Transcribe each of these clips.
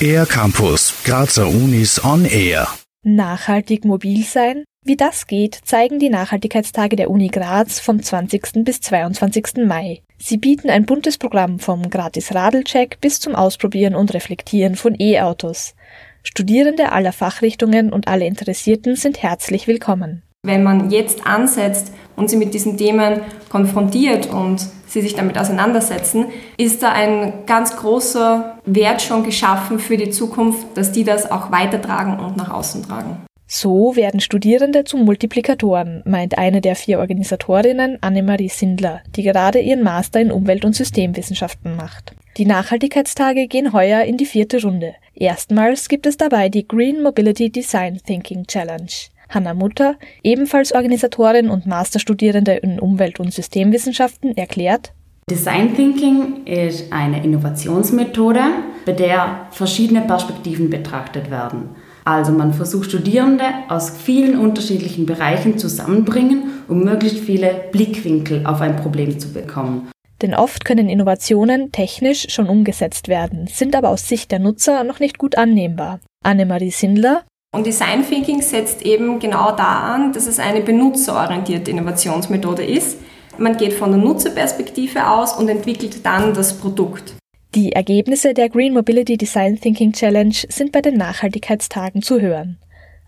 Air Campus, Grazer Unis on Air. Nachhaltig mobil sein? Wie das geht, zeigen die Nachhaltigkeitstage der Uni Graz vom 20. bis 22. Mai. Sie bieten ein buntes Programm vom gratis Radelcheck bis zum Ausprobieren und Reflektieren von E-Autos. Studierende aller Fachrichtungen und alle Interessierten sind herzlich willkommen. Wenn man jetzt ansetzt und sie mit diesen Themen konfrontiert und sie sich damit auseinandersetzen, ist da ein ganz großer Wert schon geschaffen für die Zukunft, dass die das auch weitertragen und nach außen tragen. So werden Studierende zu Multiplikatoren, meint eine der vier Organisatorinnen, Annemarie Sindler, die gerade ihren Master in Umwelt- und Systemwissenschaften macht. Die Nachhaltigkeitstage gehen heuer in die vierte Runde. Erstmals gibt es dabei die Green Mobility Design Thinking Challenge. Hanna Mutter, ebenfalls Organisatorin und Masterstudierende in Umwelt- und Systemwissenschaften, erklärt, Design Thinking ist eine Innovationsmethode, bei der verschiedene Perspektiven betrachtet werden. Also man versucht Studierende aus vielen unterschiedlichen Bereichen zusammenbringen, um möglichst viele Blickwinkel auf ein Problem zu bekommen. Denn oft können Innovationen technisch schon umgesetzt werden, sind aber aus Sicht der Nutzer noch nicht gut annehmbar. Annemarie Sindler, und Design Thinking setzt eben genau da an, dass es eine benutzerorientierte Innovationsmethode ist. Man geht von der Nutzerperspektive aus und entwickelt dann das Produkt. Die Ergebnisse der Green Mobility Design Thinking Challenge sind bei den Nachhaltigkeitstagen zu hören.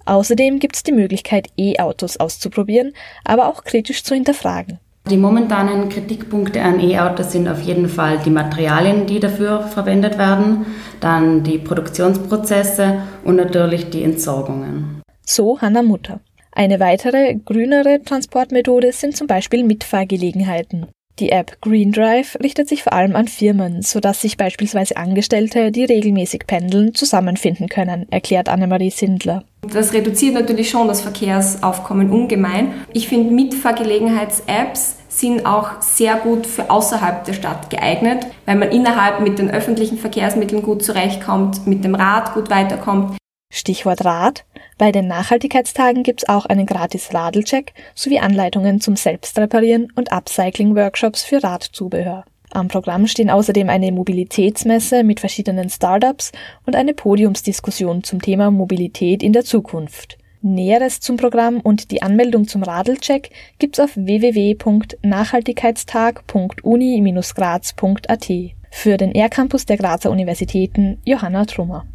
Außerdem gibt es die Möglichkeit, E-Autos auszuprobieren, aber auch kritisch zu hinterfragen. Die momentanen Kritikpunkte an E-Autos sind auf jeden Fall die Materialien, die dafür verwendet werden, dann die Produktionsprozesse und natürlich die Entsorgungen. So Hanna Mutter. Eine weitere, grünere Transportmethode sind zum Beispiel Mitfahrgelegenheiten. Die App Green Drive richtet sich vor allem an Firmen, sodass sich beispielsweise Angestellte, die regelmäßig pendeln, zusammenfinden können, erklärt Annemarie Sindler. Das reduziert natürlich schon das Verkehrsaufkommen ungemein. Ich finde Mitfahrgelegenheits-Apps sind auch sehr gut für außerhalb der Stadt geeignet, weil man innerhalb mit den öffentlichen Verkehrsmitteln gut zurechtkommt, mit dem Rad gut weiterkommt. Stichwort Rad. Bei den Nachhaltigkeitstagen gibt's auch einen gratis Radelcheck sowie Anleitungen zum Selbstreparieren und Upcycling-Workshops für Radzubehör. Am Programm stehen außerdem eine Mobilitätsmesse mit verschiedenen Startups und eine Podiumsdiskussion zum Thema Mobilität in der Zukunft. Näheres zum Programm und die Anmeldung zum Radelcheck gibt's auf www.nachhaltigkeitstag.uni-graz.at. Für den R-Campus der Grazer Universitäten Johanna Trummer.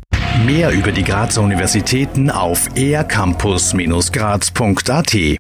Mehr über die Grazer Universitäten auf ercampus-graz.at